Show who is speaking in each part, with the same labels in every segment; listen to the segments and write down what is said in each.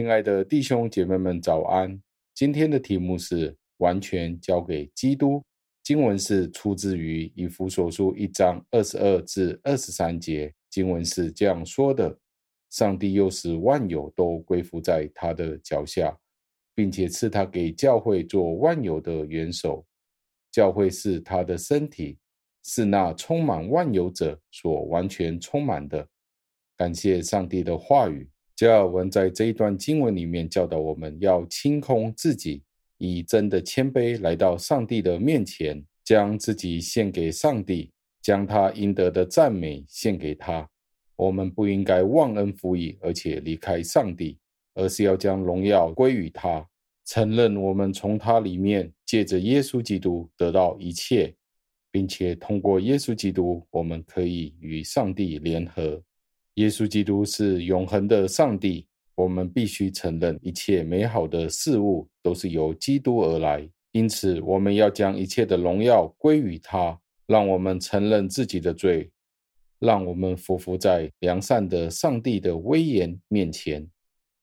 Speaker 1: 亲爱的弟兄姐妹们，早安！今天的题目是完全交给基督。经文是出自于以弗所书一章二十二至二十三节。经文是这样说的：上帝又使万有都归服在他的脚下，并且赐他给教会做万有的元首。教会是他的身体，是那充满万有者所完全充满的。感谢上帝的话语。加尔文在这一段经文里面教导我们要清空自己，以真的谦卑来到上帝的面前，将自己献给上帝，将他应得的赞美献给他。我们不应该忘恩负义，而且离开上帝，而是要将荣耀归于他，承认我们从他里面借着耶稣基督得到一切，并且通过耶稣基督，我们可以与上帝联合。耶稣基督是永恒的上帝，我们必须承认一切美好的事物都是由基督而来，因此我们要将一切的荣耀归于他。让我们承认自己的罪，让我们俯伏在良善的上帝的威严面前，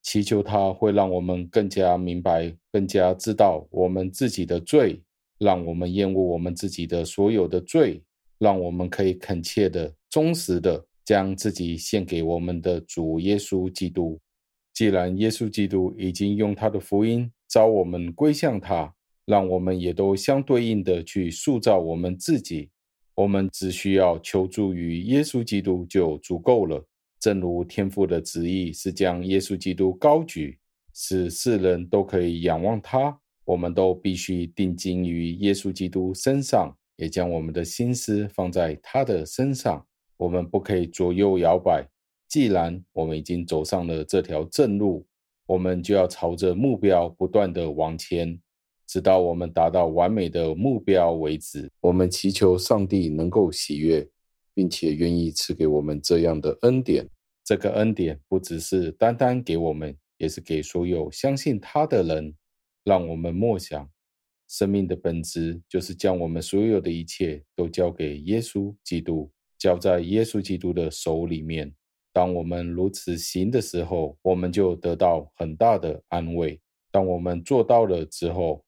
Speaker 1: 祈求他会让我们更加明白、更加知道我们自己的罪，让我们厌恶我们自己的所有的罪，让我们可以恳切的、忠实的。将自己献给我们的主耶稣基督。既然耶稣基督已经用他的福音召我们归向他，让我们也都相对应的去塑造我们自己。我们只需要求助于耶稣基督就足够了。正如天父的旨意是将耶稣基督高举，使世人都可以仰望他。我们都必须定睛于耶稣基督身上，也将我们的心思放在他的身上。我们不可以左右摇摆。既然我们已经走上了这条正路，我们就要朝着目标不断地往前，直到我们达到完美的目标为止。我们祈求上帝能够喜悦，并且愿意赐给我们这样的恩典。这个恩典不只是单单给我们，也是给所有相信他的人。让我们默想，生命的本质就是将我们所有的一切都交给耶稣基督。交在耶稣基督的手里面。当我们如此行的时候，我们就得到很大的安慰。当我们做到了之后，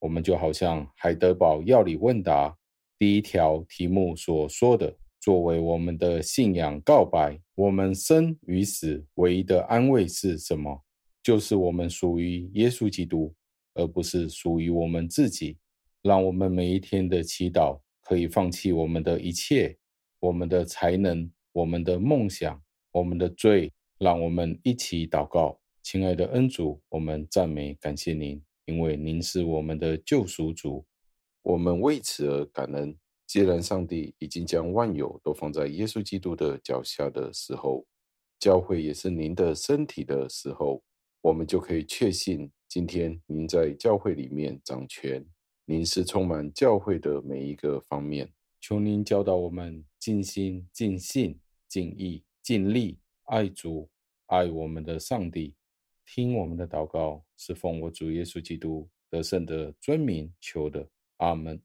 Speaker 1: 我们就好像海德堡要理问答第一条题目所说的：作为我们的信仰告白，我们生与死唯一的安慰是什么？就是我们属于耶稣基督，而不是属于我们自己。让我们每一天的祈祷可以放弃我们的一切。我们的才能，我们的梦想，我们的罪，让我们一起祷告。亲爱的恩主，我们赞美感谢您，因为您是我们的救赎主，我们为此而感恩。既然上帝已经将万有都放在耶稣基督的脚下的时候，教会也是您的身体的时候，我们就可以确信，今天您在教会里面掌权，您是充满教会的每一个方面。求您教导我们尽心、尽性、尽意、尽力爱主、爱我们的上帝，听我们的祷告，是奉我主耶稣基督得胜的尊名求的。阿门。